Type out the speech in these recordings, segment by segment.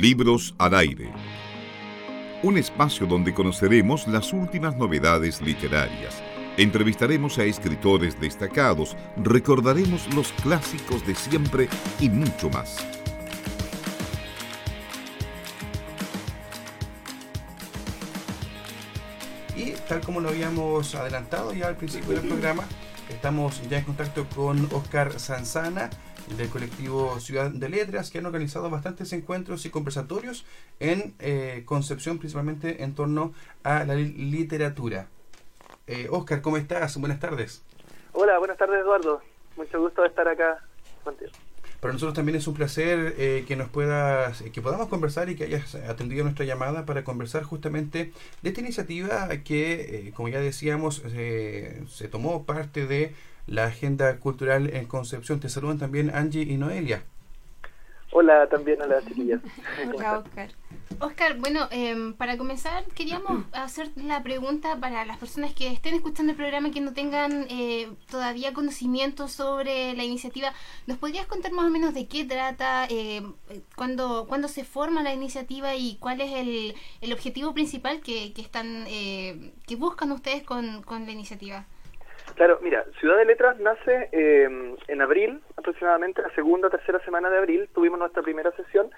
Libros al aire. Un espacio donde conoceremos las últimas novedades literarias. Entrevistaremos a escritores destacados, recordaremos los clásicos de siempre y mucho más. Y tal como lo habíamos adelantado ya al principio del programa, estamos ya en contacto con Oscar Sanzana del colectivo Ciudad de Letras, que han organizado bastantes encuentros y conversatorios en eh, Concepción, principalmente en torno a la literatura. Eh, Oscar, ¿cómo estás? Buenas tardes. Hola, buenas tardes Eduardo. Mucho gusto estar acá contigo. Para nosotros también es un placer eh, que nos puedas, que podamos conversar y que hayas atendido nuestra llamada para conversar justamente de esta iniciativa que, como ya decíamos, se tomó parte de la agenda cultural en Concepción. Te saludan también Angie y Noelia. También a las chiquillas. Hola Oscar. Oscar, bueno, em, para comenzar queríamos hacer la pregunta para las personas que estén escuchando el programa y que no tengan eh, todavía conocimiento sobre la iniciativa. ¿Nos podrías contar más o menos de qué trata, eh, cuándo, cuándo se forma la iniciativa y cuál es el, el objetivo principal que, que están eh, que buscan ustedes con, con la iniciativa? Claro, mira, Ciudad de Letras nace eh, en abril, aproximadamente la segunda o tercera semana de abril, tuvimos nuestra primera sesión,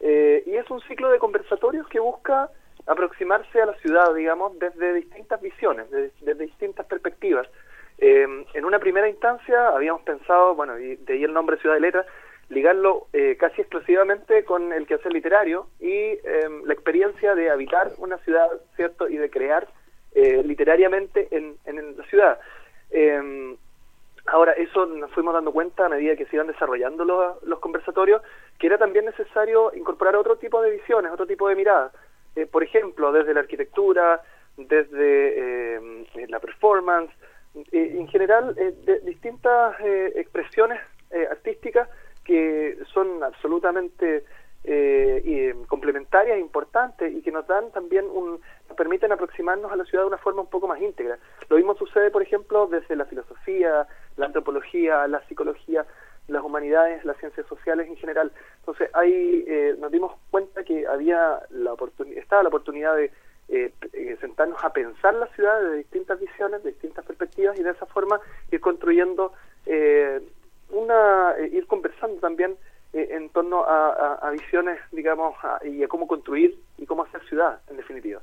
eh, y es un ciclo de conversatorios que busca aproximarse a la ciudad, digamos, desde distintas visiones, desde, distintas perspectivas. Eh, en una primera instancia habíamos pensado, bueno, y de ahí el nombre Ciudad de Letras, ligarlo casi exclusivamente con el quehacer literario y la experiencia de habitar una ciudad, ¿cierto? Y de crear literariamente en, en la ciudad. Eh, ahora, eso nos fuimos dando cuenta a medida que se iban desarrollando los, los conversatorios, que era también necesario incorporar otro tipo de visiones, otro tipo de miradas. Eh, por ejemplo, desde la arquitectura, desde eh, la performance, eh, en general, de distintas expresiones artísticas que son absolutamente eh, complementarias, importantes y que nos dan también un, nos permiten aproximarnos a la ciudad de una forma un poco más íntegra. Lo mismo sucede, por ejemplo, desde la filosofía, la antropología, la psicología, las humanidades, las ciencias sociales en general. Entonces, ahí eh, nos dimos cuenta que había la oportunidad, estaba la oportunidad de eh, eh, sentarnos a pensar la ciudad de distintas visiones, de distintas perspectivas y de esa forma ir construyendo eh, una, ir conversando también eh, en torno a, visiones, digamos, y a cómo construir y cómo hacer ciudad, en definitiva.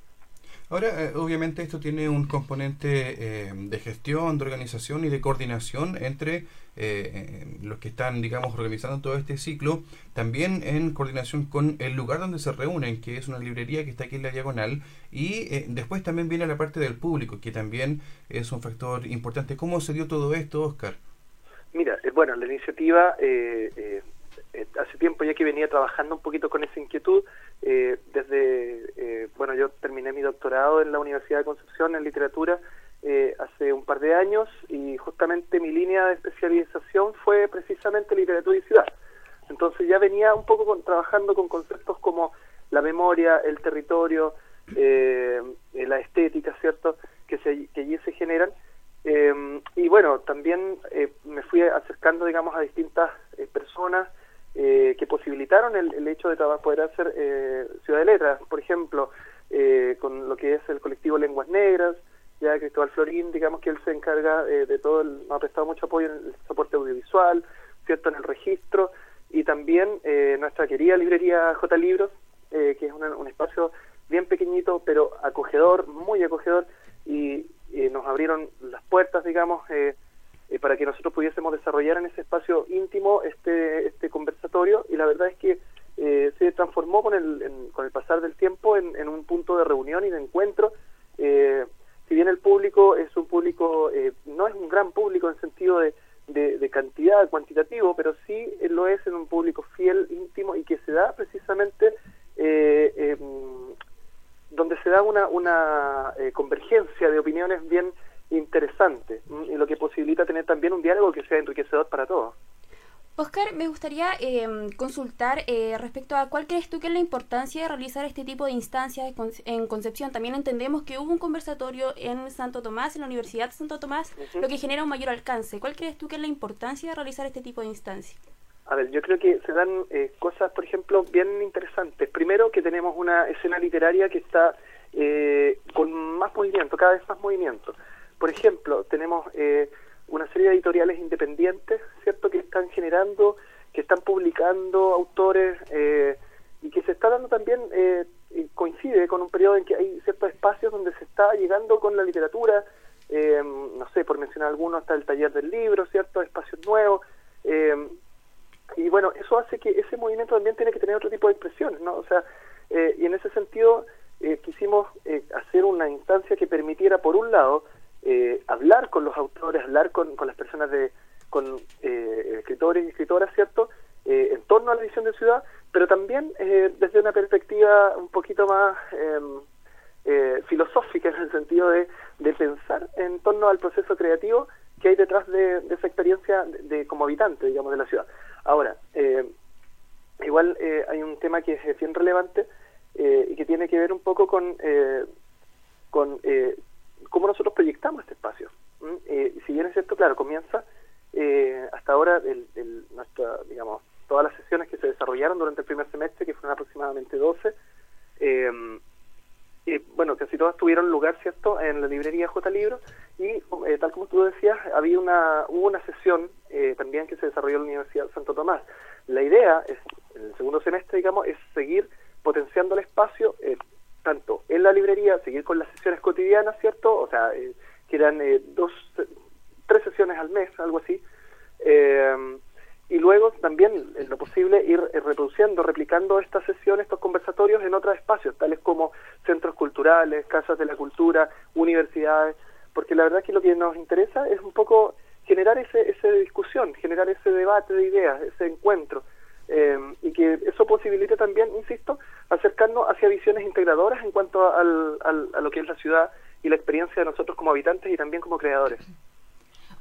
Ahora, eh, obviamente esto tiene un componente eh, de gestión, de organización y de coordinación entre los que están, digamos, organizando todo este ciclo, también en coordinación con el lugar donde se reúnen, que es una librería que está aquí en la diagonal, y después también viene la parte del público, que también es un factor importante. ¿Cómo se dio todo esto, Oscar? Mira, bueno, la iniciativa eh, hace tiempo ya que venía trabajando un poquito con esa inquietud, eh, desde, eh, bueno, yo terminé mi doctorado en la Universidad de Concepción en literatura hace un par de años y justamente mi línea de especialización fue precisamente literatura y ciudad. Entonces ya venía un poco trabajando con conceptos como la memoria, el territorio, la estética, ¿cierto?, que, se, que allí se generan. y bueno, también me fui acercando, digamos, a distintas personas eh, que posibilitaron el, hecho de poder hacer eh, Ciudad de Letras, por ejemplo, eh, con lo que es el colectivo Lenguas Negras, ya Cristóbal Florín, digamos que él se encarga de todo, el, ha prestado mucho apoyo en el soporte audiovisual, cierto en el registro, y también nuestra querida librería J Libros, que es un espacio bien pequeñito, pero acogedor, muy acogedor, y nos abrieron las puertas, digamos, eh, eh, para que nosotros pudiésemos desarrollar en ese espacio íntimo este, este conversatorio y la verdad es que eh, se transformó con el, con el pasar del tiempo en, un punto de reunión y de encuentro. Eh, si bien el público es un público, no es un gran público en sentido de, de, cantidad cuantitativo, pero sí lo es en un público fiel, íntimo y que se da precisamente em, donde se da una, una convergencia de opiniones bien interesante y lo que posibilita tener también un diálogo que sea enriquecedor para todos. Oscar, me gustaría em, consultar eh, respecto a cuál crees tú que es la importancia de realizar este tipo de instancias en Concepción. También entendemos que hubo un conversatorio en Santo Tomás, en la Universidad de Santo Tomás, lo que genera un mayor alcance. ¿Cuál crees tú que es la importancia de realizar este tipo de instancias? A ver, yo creo que se dan eh, cosas, por ejemplo, bien interesantes. Primero que tenemos una escena literaria que está eh, con más movimiento, cada vez más movimiento. Por ejemplo, tenemos eh, una serie de editoriales independientes, ¿cierto?, que están generando, que están publicando autores y que se está dando también, coincide con un periodo en que hay ciertos espacios donde se está llegando con la literatura, no sé, por mencionar algunos, hasta el taller del libro, ¿cierto?, espacios nuevos. y bueno, eso hace que ese movimiento también tiene que tener otro tipo de expresiones, ¿no? O sea, y en ese sentido eh, quisimos eh, hacer una instancia que permitiera, por un lado, eh, hablar con los autores, hablar con, con las personas de, con escritores y escritoras, ¿cierto?, en torno a la edición de ciudad, pero también desde una perspectiva un poquito más em, filosófica, en el sentido de, de, pensar en torno al proceso creativo que hay detrás de, esa experiencia de, como habitante, digamos, de la ciudad. Ahora, igual hay un tema que es bien relevante, eh, y que tiene que ver un poco con, eh, con eh, cómo nosotros proyectamos este espacio. si bien es cierto, claro, comienza hasta ahora el, el, nuestra, digamos, todas las sesiones que se desarrollaron durante el primer semestre, que fueron aproximadamente 12, y, bueno, casi todas tuvieron lugar, ¿cierto?, en la librería J Libro, y tal como tú decías, había una, hubo una sesión también que se desarrolló en la Universidad de Santo Tomás. La idea, es, en el segundo semestre, digamos, es seguir potenciando el espacio, eh, tanto en la librería, seguir con las sesiones cotidianas, ¿cierto? O sea, eh, que eran eh, dos, tres sesiones al mes, algo así. y luego también, en lo posible, ir reproduciendo, replicando estas sesiones, estos conversatorios en otros espacios, tales como centros culturales, casas de la cultura, universidades, porque la verdad que lo que nos interesa es un poco generar ese, esa discusión, generar ese debate de ideas, ese encuentro. Eh, y que eso posibilite también, insisto, acercarnos hacia visiones integradoras en cuanto al, a lo que es la ciudad y la experiencia de nosotros como habitantes y también como creadores.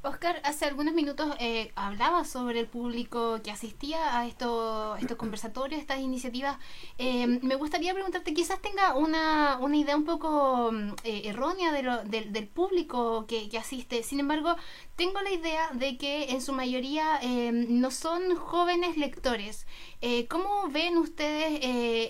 Oscar, hace algunos minutos eh, hablaba sobre el público que asistía a estos, estos conversatorios, estas iniciativas. Eh, me gustaría preguntarte, quizás tenga una, una idea un poco mm, eh, errónea de lo, del público que, que, asiste. Sin embargo, tengo la idea de que en su mayoría no son jóvenes lectores. ¿Cómo ven ustedes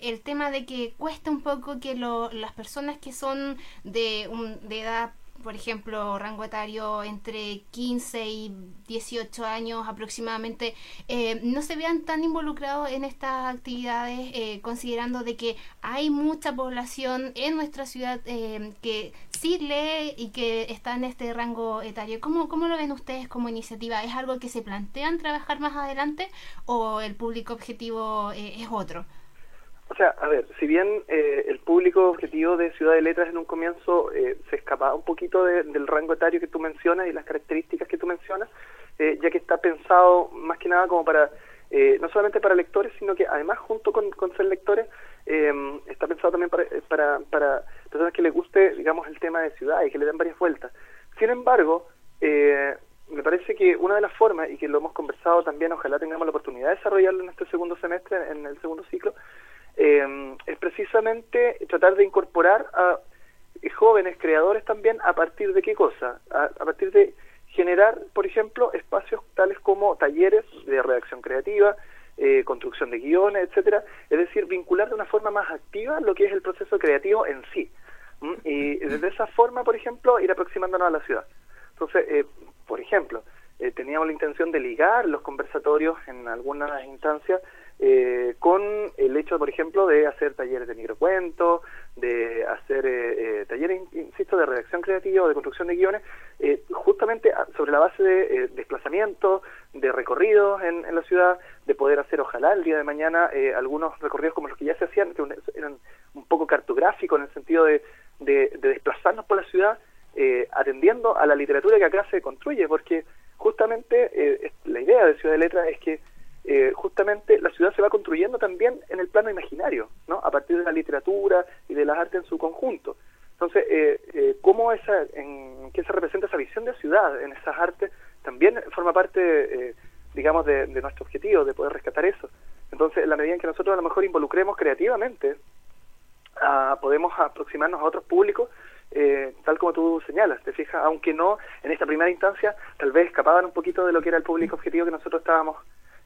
el tema de que cuesta un poco que lo, las personas que son de, un, de edad por ejemplo, rango etario entre 15 y 18 años aproximadamente, eh, no se vean tan involucrados en estas actividades, eh, considerando de que hay mucha población en nuestra ciudad eh, que sí lee y que está en este rango etario. ¿Cómo, ¿Cómo lo ven ustedes como iniciativa? ¿Es algo que se plantean trabajar más adelante o el público objetivo es otro? O sea, a ver, si bien eh, el público objetivo de Ciudad de Letras en un comienzo eh, se escapaba un poquito del rango etario que tú mencionas y las características que tú mencionas, eh, ya que está pensado más que nada como para, no solamente para lectores, sino que además junto con, ser lectores, está pensado también para, para, para, personas que les guste, digamos, el tema de ciudad y que le den varias vueltas. Sin embargo, me parece que una de las formas, y que lo hemos conversado también, ojalá tengamos la oportunidad de desarrollarlo en este segundo semestre, en el segundo ciclo, eh, es precisamente tratar de incorporar a jóvenes creadores también a partir de qué cosa, a, partir de generar, por ejemplo, espacios tales como talleres de redacción creativa, eh, construcción de guiones, etcétera, es decir, vincular de una forma más activa lo que es el proceso creativo en sí. Y desde esa forma, por ejemplo, ir aproximándonos a la ciudad. Entonces, eh, por ejemplo, eh, teníamos la intención de ligar los conversatorios en algunas instancias eh, con el hecho, por ejemplo, de hacer talleres de microcuentos, de hacer eh, eh, talleres, insisto, de redacción creativa o de construcción de guiones, justamente sobre la base de desplazamientos, de recorridos en, la ciudad, de poder hacer, ojalá, el día de mañana, algunos recorridos como los que ya se hacían, que eran un poco cartográficos en el sentido de, de desplazarnos por la ciudad, atendiendo a la literatura que acá se construye, porque justamente la idea de Ciudad de Letras es que eh, justamente la ciudad se va construyendo también en el plano imaginario, ¿no? A partir de la literatura y de las artes en su conjunto. Entonces, eh, eh, ¿cómo esa, en qué se representa esa visión de ciudad en esas artes? También forma parte, eh, digamos, de, nuestro objetivo, de poder rescatar eso. Entonces, en la medida en que nosotros a lo mejor involucremos creativamente, ah, podemos aproximarnos a otros públicos, tal como tú señalas, te fijas, aunque no en esta primera instancia, tal vez escapaban un poquito de lo que era el público objetivo que nosotros estábamos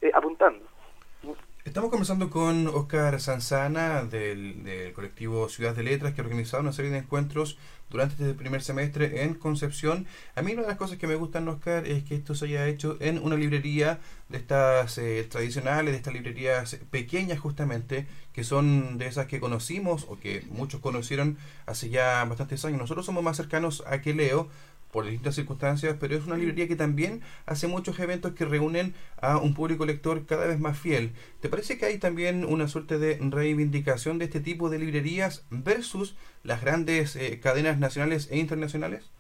eh, apuntando. Estamos conversando con Oscar Sanzana del, del, colectivo Ciudad de Letras que ha organizado una serie de encuentros durante este primer semestre en Concepción. A mí una de las cosas que me gustan, Oscar, es que esto se haya hecho en una librería de estas eh, tradicionales, de estas librerías pequeñas justamente, que son de esas que conocimos o que muchos conocieron hace ya bastantes años. Nosotros somos más cercanos a que leo por distintas circunstancias, pero es una librería que también hace muchos eventos que reúnen a un público lector cada vez más fiel. ¿Te parece que hay también una suerte de reivindicación de este tipo de librerías versus las grandes eh, cadenas nacionales e internacionales?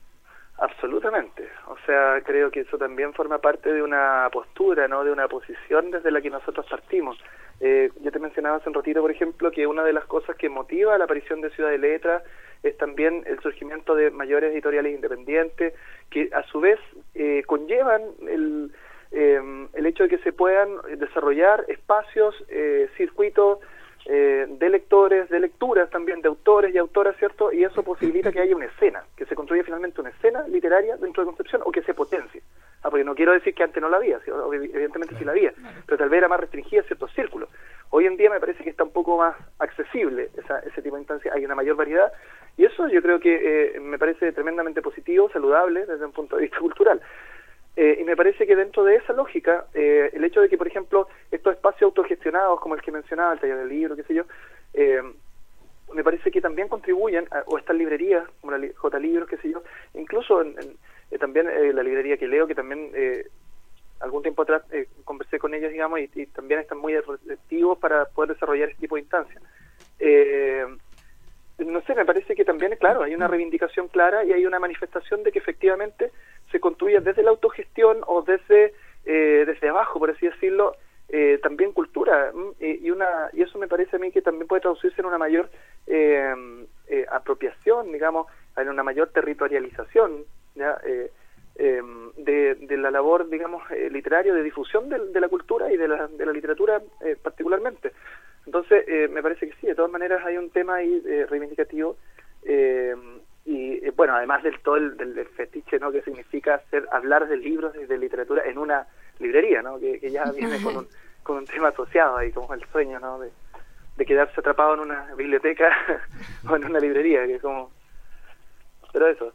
Absolutamente. O sea, creo que eso también forma parte de una postura, ¿no? De una posición desde la que nosotros partimos. Eh, mencionaba hace un ratito, por ejemplo, que una de las cosas que motiva la aparición de Ciudad de Letras es también el surgimiento de mayores editoriales independientes que a su vez eh, conllevan el, eh, el hecho de que se puedan desarrollar espacios, eh, circuitos eh, de lectores, de lecturas también, de autores y autoras, ¿cierto? Y eso posibilita que haya una escena, que se construya finalmente una escena literaria dentro de Concepción o que se potencie. Ah, porque no quiero decir que antes no la había, evidentemente sí la había, pero tal vez era más restringida a ciertos círculos. Me parece que está un poco más accesible esa, ese tipo de instancia, hay una mayor variedad y eso yo creo que eh, me parece tremendamente positivo, saludable desde un punto de vista cultural. Eh, y me parece que dentro de esa lógica, eh, el hecho de que, por ejemplo, estos espacios autogestionados, como el que mencionaba, el taller del libro, qué sé yo, eh, me parece que también contribuyen, o estas librerías, como la J Libros, qué sé yo, incluso en, también la librería que leo, que también algún tiempo atrás conversé con ellos, digamos, y, y, también están muy receptivos para poder desarrollar este tipo de instancias. no sé, me parece que también, claro, hay una reivindicación clara y hay una manifestación de que efectivamente se construye desde la autogestión o desde, eh, desde abajo, por así decirlo, eh, también cultura. Y, una, y eso me parece a mí que también puede traducirse en una mayor eh, apropiación, digamos, en una mayor territorialización de, de, la labor, digamos, literaria, de difusión de, de, la cultura y de la, de la literatura particularmente. Entonces, me parece que sí, de todas maneras hay un tema ahí reivindicativo y eh, bueno, además del todo el, del, fetiche, ¿no? Que significa hacer, hablar de libros y de literatura en una librería, ¿no? Que, ya viene con un, con un tema asociado ahí, como el sueño, ¿no? De, de quedarse atrapado en una biblioteca o en una librería, que es como... Pero eso.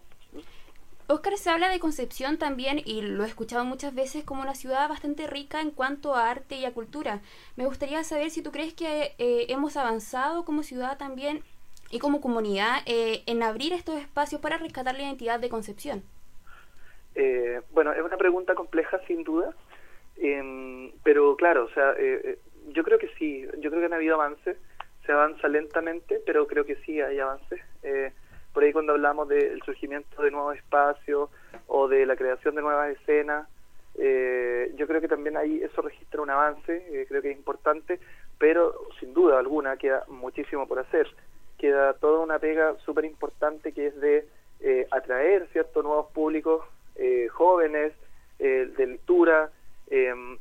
Oscar se habla de Concepción también, y lo he escuchado muchas veces, como una ciudad bastante rica en cuanto a arte y a cultura. Me gustaría saber si tú crees que eh, hemos avanzado como ciudad también y como comunidad eh, en abrir estos espacios para rescatar la identidad de Concepción? Eh, bueno, es una pregunta compleja sin duda, em, pero claro, o sea, eh, yo creo que sí, yo creo que han habido avances, se avanza lentamente, pero creo que sí hay avances. Por ahí cuando hablamos del surgimiento de nuevos espacios o de la creación de nuevas escenas, yo creo que también ahí eso registra un avance, creo que es importante, pero sin duda alguna queda muchísimo por hacer queda toda una pega súper importante que es de eh, atraer ciertos nuevos públicos eh, jóvenes eh, de lectura.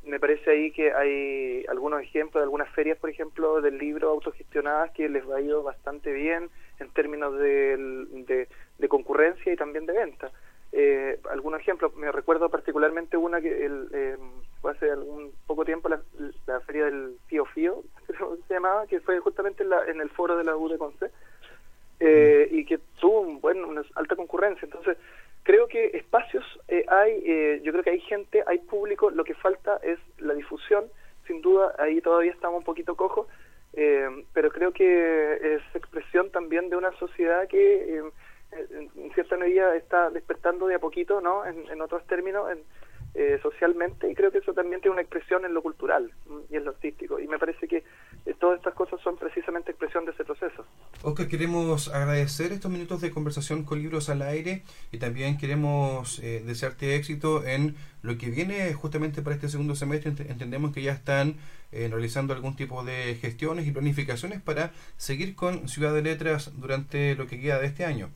me parece ahí que hay algunos ejemplos de algunas ferias, por ejemplo, del libro autogestionadas que les ha ido bastante bien en términos de, de, concurrencia y también de venta. algunos ejemplos, me recuerdo particularmente una que el, fue hace algún poco tiempo la, feria del Fío Fío, que se llamaba, que fue justamente en, la, en el foro de la U de Conce, eh, y que tuvo un, bueno, una alta concurrencia. Entonces, creo que espacios eh, hay, eh, yo creo que hay gente, hay público, lo que falta es la difusión, sin duda, ahí todavía estamos un poquito cojos, pero creo que es expresión también de una sociedad que en cierta medida está despertando de a poquito, ¿no? En, en otros términos, en, eh, socialmente y creo que eso también tiene una expresión en lo cultural y en lo artístico y me parece que eh, todas estas cosas son precisamente expresión de. Oscar, queremos agradecer estos minutos de conversación con Libros al Aire y también queremos eh, desearte éxito en lo que viene justamente para este segundo semestre. Entendemos que ya están realizando algún tipo de gestiones y planificaciones para seguir con Ciudad de Letras durante lo que queda de este año.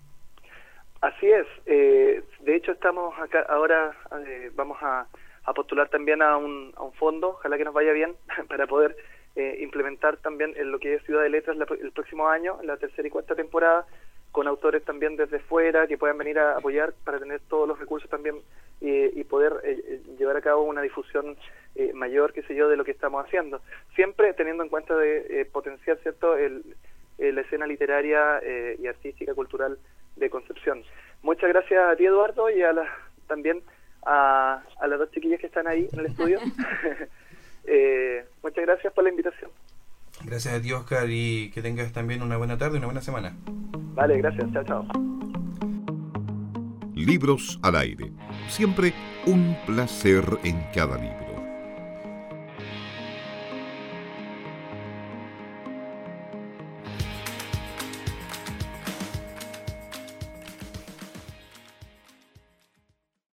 Así es. Eh, de hecho, estamos acá ahora, eh, vamos a, postular también a un, a un fondo, ojalá que nos vaya bien, para poder eh, implementar también en lo que es Ciudad de Letras el próximo año, en la tercera y cuarta temporada, con autores también desde fuera que puedan venir a apoyar para tener todos los recursos también y poder llevar a cabo una difusión mayor, qué sé yo, de lo que estamos haciendo. Siempre teniendo en cuenta de potenciar, ¿cierto?, el, la escena literaria y artística, cultural de Concepción. Muchas gracias a ti, Eduardo, y a la, también a, a las dos chiquillas que están ahí en el estudio. Eh, muchas gracias por la invitación. Gracias a ti, Oscar, y que tengas también una buena tarde y una buena semana. Vale, gracias. Chao, chao. Libros al aire. Siempre un placer en cada libro.